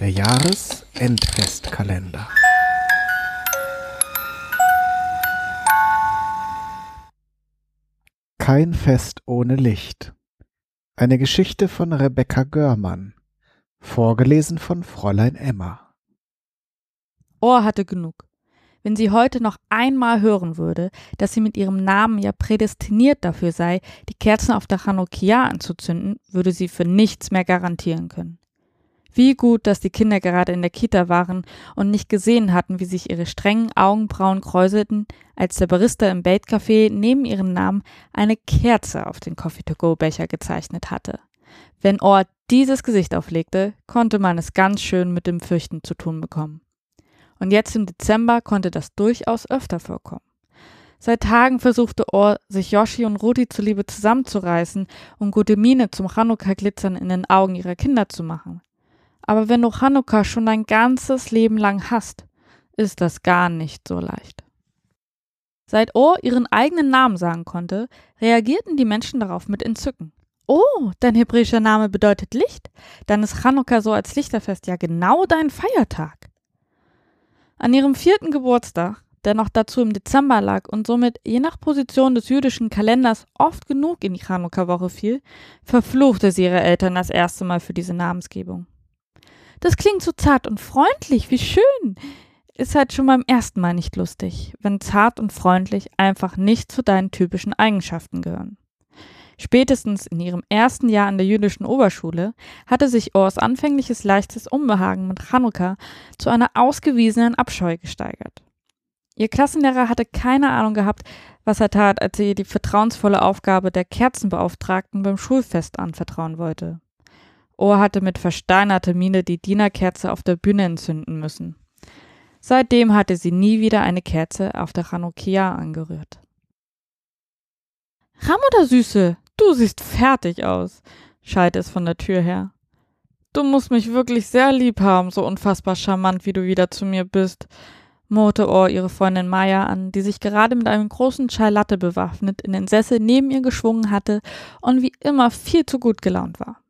Der Jahresendfestkalender. Kein Fest ohne Licht. Eine Geschichte von Rebecca Görmann. Vorgelesen von Fräulein Emma. Ohr hatte genug. Wenn sie heute noch einmal hören würde, dass sie mit ihrem Namen ja prädestiniert dafür sei, die Kerzen auf der Chanukia anzuzünden, würde sie für nichts mehr garantieren können. Wie gut, dass die Kinder gerade in der Kita waren und nicht gesehen hatten, wie sich ihre strengen Augenbrauen kräuselten, als der Barista im Bait-Café neben ihrem Namen eine Kerze auf den Coffee-to-go-Becher gezeichnet hatte. Wenn Ohr dieses Gesicht auflegte, konnte man es ganz schön mit dem Fürchten zu tun bekommen. Und jetzt im Dezember konnte das durchaus öfter vorkommen. Seit Tagen versuchte Ohr, sich Yoshi und Rudi zuliebe zusammenzureißen und gute Miene zum Chanukka-Glitzern in den Augen ihrer Kinder zu machen. Aber wenn du Chanukka schon dein ganzes Leben lang hast, ist das gar nicht so leicht. Seit Ohr ihren eigenen Namen sagen konnte, reagierten die Menschen darauf mit Entzücken. Oh, dein hebräischer Name bedeutet Licht? Dann ist Chanukka so als Lichterfest ja genau dein Feiertag. An ihrem vierten Geburtstag, der noch dazu im Dezember lag und somit je nach Position des jüdischen Kalenders oft genug in die Chanukka-Woche fiel, verfluchte sie ihre Eltern das erste Mal für diese Namensgebung. Das klingt so zart und freundlich, wie schön. Ist halt schon beim ersten Mal nicht lustig, wenn zart und freundlich einfach nicht zu deinen typischen Eigenschaften gehören. Spätestens in ihrem ersten Jahr an der jüdischen Oberschule hatte sich Ors anfängliches leichtes Unbehagen mit Chanukka zu einer ausgewiesenen Abscheu gesteigert. Ihr Klassenlehrer hatte keine Ahnung gehabt, was er tat, als er ihr die vertrauensvolle Aufgabe der Kerzenbeauftragten beim Schulfest anvertrauen wollte. Ohr hatte mit versteinerter Miene die Dienerkerze auf der Bühne entzünden müssen. Seitdem hatte sie nie wieder eine Kerze auf der Chanukia angerührt. Ramuda Süße, du siehst fertig aus, schallte es von der Tür her. Du musst mich wirklich sehr lieb haben, so unfassbar charmant, wie du wieder zu mir bist, murrte Ohr ihre Freundin Maya an, die sich gerade mit einem großen Chai Latte bewaffnet in den Sessel neben ihr geschwungen hatte und wie immer viel zu gut gelaunt war.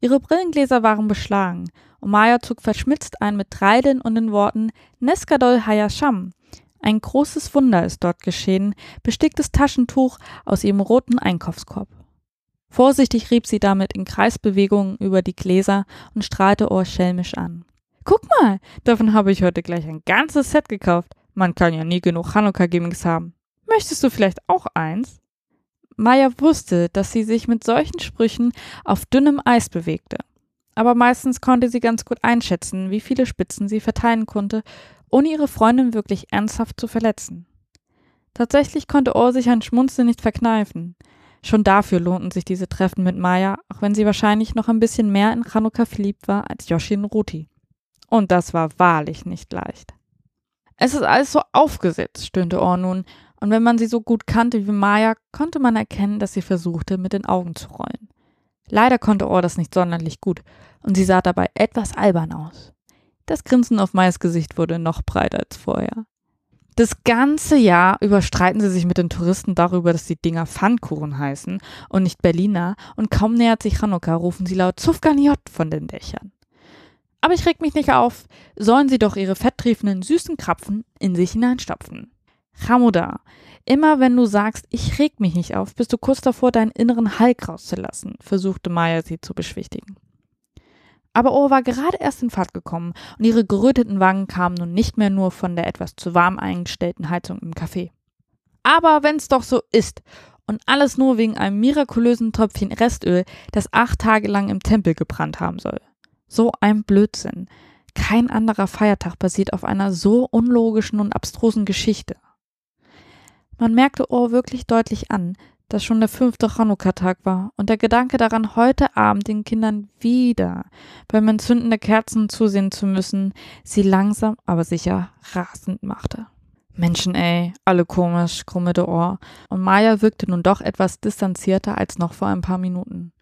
Ihre Brillengläser waren beschlagen und Maya zog verschmitzt ein mit Treideln und den Worten Neskadol Hayasham. Ein großes Wunder ist dort geschehen, besticktes Taschentuch aus ihrem roten Einkaufskorb. Vorsichtig rieb sie damit in Kreisbewegungen über die Gläser und strahlte Ohr schelmisch an. Guck mal, davon habe ich heute gleich ein ganzes Set gekauft. Man kann ja nie genug Hanukkah-Gimmicks haben. Möchtest du vielleicht auch eins? Maya wusste, dass sie sich mit solchen Sprüchen auf dünnem Eis bewegte. Aber meistens konnte sie ganz gut einschätzen, wie viele Spitzen sie verteilen konnte, ohne ihre Freundin wirklich ernsthaft zu verletzen. Tatsächlich konnte Ohr sich ein Schmunzeln nicht verkneifen. Schon dafür lohnten sich diese Treffen mit Maya, auch wenn sie wahrscheinlich noch ein bisschen mehr in Chanukka verliebt war als Yoshi in Ruti. Und das war wahrlich nicht leicht. Es ist alles so aufgesetzt, stöhnte Ohr nun, und wenn man sie so gut kannte wie Maya, konnte man erkennen, dass sie versuchte, mit den Augen zu rollen. Leider konnte Ohr das nicht sonderlich gut, und sie sah dabei etwas albern aus. Das Grinsen auf Mayas Gesicht wurde noch breiter als vorher. Das ganze Jahr überstreiten sie sich mit den Touristen darüber, dass die Dinger Pfannkuchen heißen und nicht Berliner, und kaum nähert sich Chanukka, rufen sie laut Zufganiot von den Dächern. Aber ich reg mich nicht auf, sollen sie doch ihre fetttriefenden süßen Krapfen in sich hineinstopfen. Hamuda, immer wenn du sagst, ich reg mich nicht auf, bist du kurz davor, deinen inneren Hulk rauszulassen, versuchte Maya sie zu beschwichtigen. Aber Ohr war gerade erst in Fahrt gekommen und ihre geröteten Wangen kamen nun nicht mehr nur von der etwas zu warm eingestellten Heizung im Café. Aber wenn's doch so ist und alles nur wegen einem mirakulösen Tröpfchen Restöl, das acht Tage lang im Tempel gebrannt haben soll. So ein Blödsinn. Kein anderer Feiertag basiert auf einer so unlogischen und abstrusen Geschichte. Man merkte Ohr wirklich deutlich an, dass schon der fünfte Chanukka-Tag war und der Gedanke daran, heute Abend den Kindern wieder beim Entzünden der Kerzen zusehen zu müssen, sie langsam, aber sicher rasend machte. Menschen, ey, alle komisch, krummelte Ohr, und Maya wirkte nun doch etwas distanzierter als noch vor ein paar Minuten.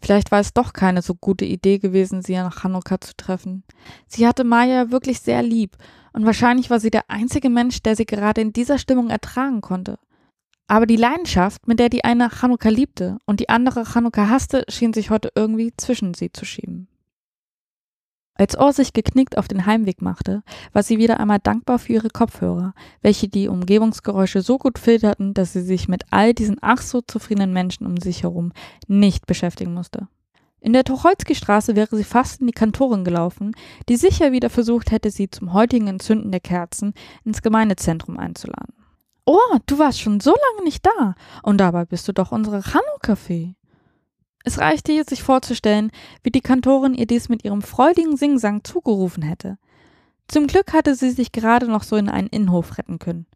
Vielleicht war es doch keine so gute Idee gewesen, sie nach Chanukka zu treffen. Sie hatte Maya wirklich sehr lieb und wahrscheinlich war sie der einzige Mensch, der sie gerade in dieser Stimmung ertragen konnte. Aber die Leidenschaft, mit der die eine Chanukka liebte und die andere Chanukka hasste, schien sich heute irgendwie zwischen sie zu schieben. Als Ohr sich geknickt auf den Heimweg machte, war sie wieder einmal dankbar für ihre Kopfhörer, welche die Umgebungsgeräusche so gut filterten, dass sie sich mit all diesen ach so zufriedenen Menschen um sich herum nicht beschäftigen musste. In der Tucholsky-Straße wäre sie fast in die Kantorin gelaufen, die sicher wieder versucht hätte, sie zum heutigen Entzünden der Kerzen ins Gemeindezentrum einzuladen. Oh, du warst schon so lange nicht da, und dabei bist du doch unsere Chanukka-Fee. Es reichte ihr, sich vorzustellen, wie die Kantorin ihr dies mit ihrem freudigen Singsang zugerufen hätte. Zum Glück hatte sie sich gerade noch so in einen Innenhof retten können.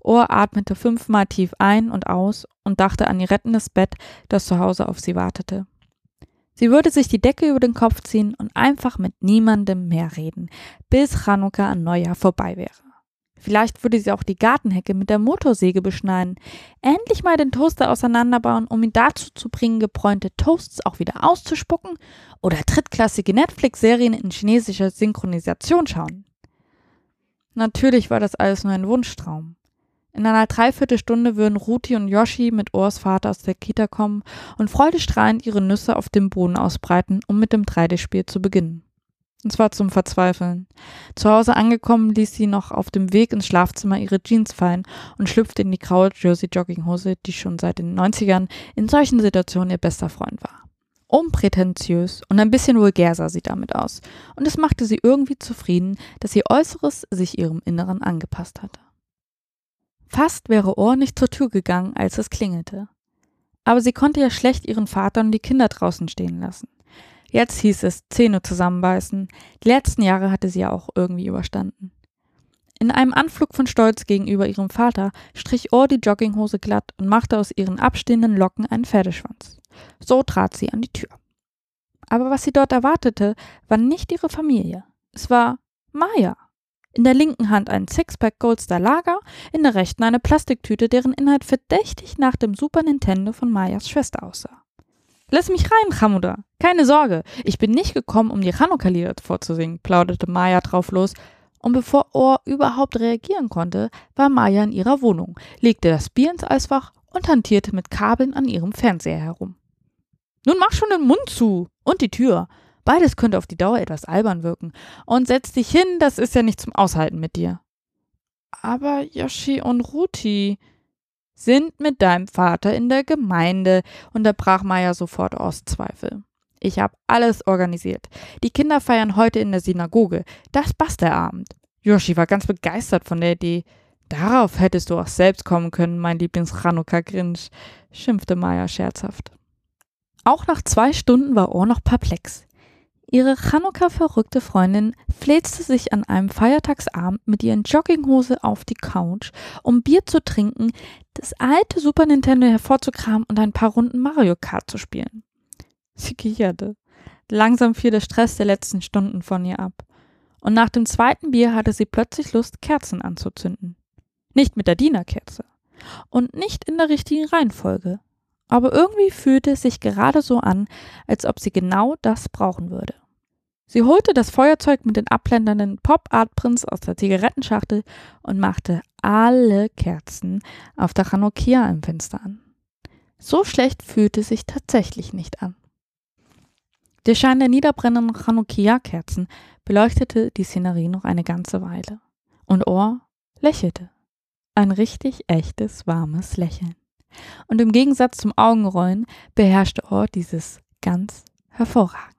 Ohr atmete fünfmal tief ein und aus und dachte an ihr rettendes Bett, das zu Hause auf sie wartete. Sie würde sich die Decke über den Kopf ziehen und einfach mit niemandem mehr reden, bis Chanukka an Neujahr vorbei wäre. Vielleicht würde sie auch die Gartenhecke mit der Motorsäge beschneiden, endlich mal den Toaster auseinanderbauen, um ihn dazu zu bringen, gebräunte Toasts auch wieder auszuspucken oder drittklassige Netflix-Serien in chinesischer Synchronisation schauen. Natürlich war das alles nur ein Wunschtraum. In einer Dreiviertelstunde würden Ruti und Yoshi mit Ohrs Vater aus der Kita kommen und freudestrahlend ihre Nüsse auf dem Boden ausbreiten, um mit dem 3D-Spiel zu beginnen. Und zwar zum Verzweifeln. Zu Hause angekommen ließ sie noch auf dem Weg ins Schlafzimmer ihre Jeans fallen und schlüpfte in die graue Jersey-Jogginghose, die schon seit den 90ern in solchen Situationen ihr bester Freund war. Unprätentiös und ein bisschen vulgär sah sie damit aus, und es machte sie irgendwie zufrieden, dass ihr Äußeres sich ihrem Inneren angepasst hatte. Fast wäre Ohr nicht zur Tür gegangen, als es klingelte. Aber sie konnte ja schlecht ihren Vater und die Kinder draußen stehen lassen. Jetzt hieß es Zähne zusammenbeißen. Die letzten Jahre hatte sie ja auch irgendwie überstanden. In einem Anflug von Stolz gegenüber ihrem Vater strich Ohr die Jogginghose glatt und machte aus ihren abstehenden Locken einen Pferdeschwanz. So trat sie an die Tür. Aber was sie dort erwartete, war nicht ihre Familie. Es war Maya. In der linken Hand ein Sixpack Goldstar Lager, in der rechten eine Plastiktüte, deren Inhalt verdächtig nach dem Super Nintendo von Mayas Schwester aussah. Lass mich rein, Hamuda. Keine Sorge, ich bin nicht gekommen, um die Chanukka-Lieder vorzusingen, plauderte Maya drauf los. Und bevor Ohr überhaupt reagieren konnte, war Maya in ihrer Wohnung, legte das Bier ins Eisfach und hantierte mit Kabeln an ihrem Fernseher herum. Nun mach schon den Mund zu und die Tür. Beides könnte auf die Dauer etwas albern wirken. Und setz dich hin, das ist ja nicht zum Aushalten mit dir. Aber Yoshi und Ruti, sind mit deinem Vater in der Gemeinde, unterbrach Maya sofort aus Zweifel. Ich habe alles organisiert. Die Kinder feiern heute in der Synagoge. Das passt der Abend. Yoshi war ganz begeistert von der Idee. Darauf hättest du auch selbst kommen können, mein Lieblings-Chanukka-Grinch, schimpfte Maya scherzhaft. Auch nach zwei Stunden war Ohr noch perplex. Ihre Chanukka-verrückte Freundin fläzte sich an einem Feiertagsabend mit ihren Jogginghose auf die Couch, um Bier zu trinken, das alte Super Nintendo hervorzukramen und ein paar Runden Mario Kart zu spielen. Sie kicherte. Langsam fiel der Stress der letzten Stunden von ihr ab. Und nach dem zweiten Bier hatte sie plötzlich Lust, Kerzen anzuzünden. Nicht mit der Dienerkerze. Und nicht in der richtigen Reihenfolge. Aber irgendwie fühlte es sich gerade so an, als ob sie genau das brauchen würde. Sie holte das Feuerzeug mit den abblendernden Pop-Art-Prints aus der Zigarettenschachtel und machte alle Kerzen auf der Chanukia im Fenster an. So schlecht fühlte sich tatsächlich nicht an. Der Schein der niederbrennenden Chanukia-Kerzen beleuchtete die Szenerie noch eine ganze Weile. Und Ohr lächelte. Ein richtig echtes, warmes Lächeln. Und im Gegensatz zum Augenrollen beherrschte Ohr dieses ganz hervorragend.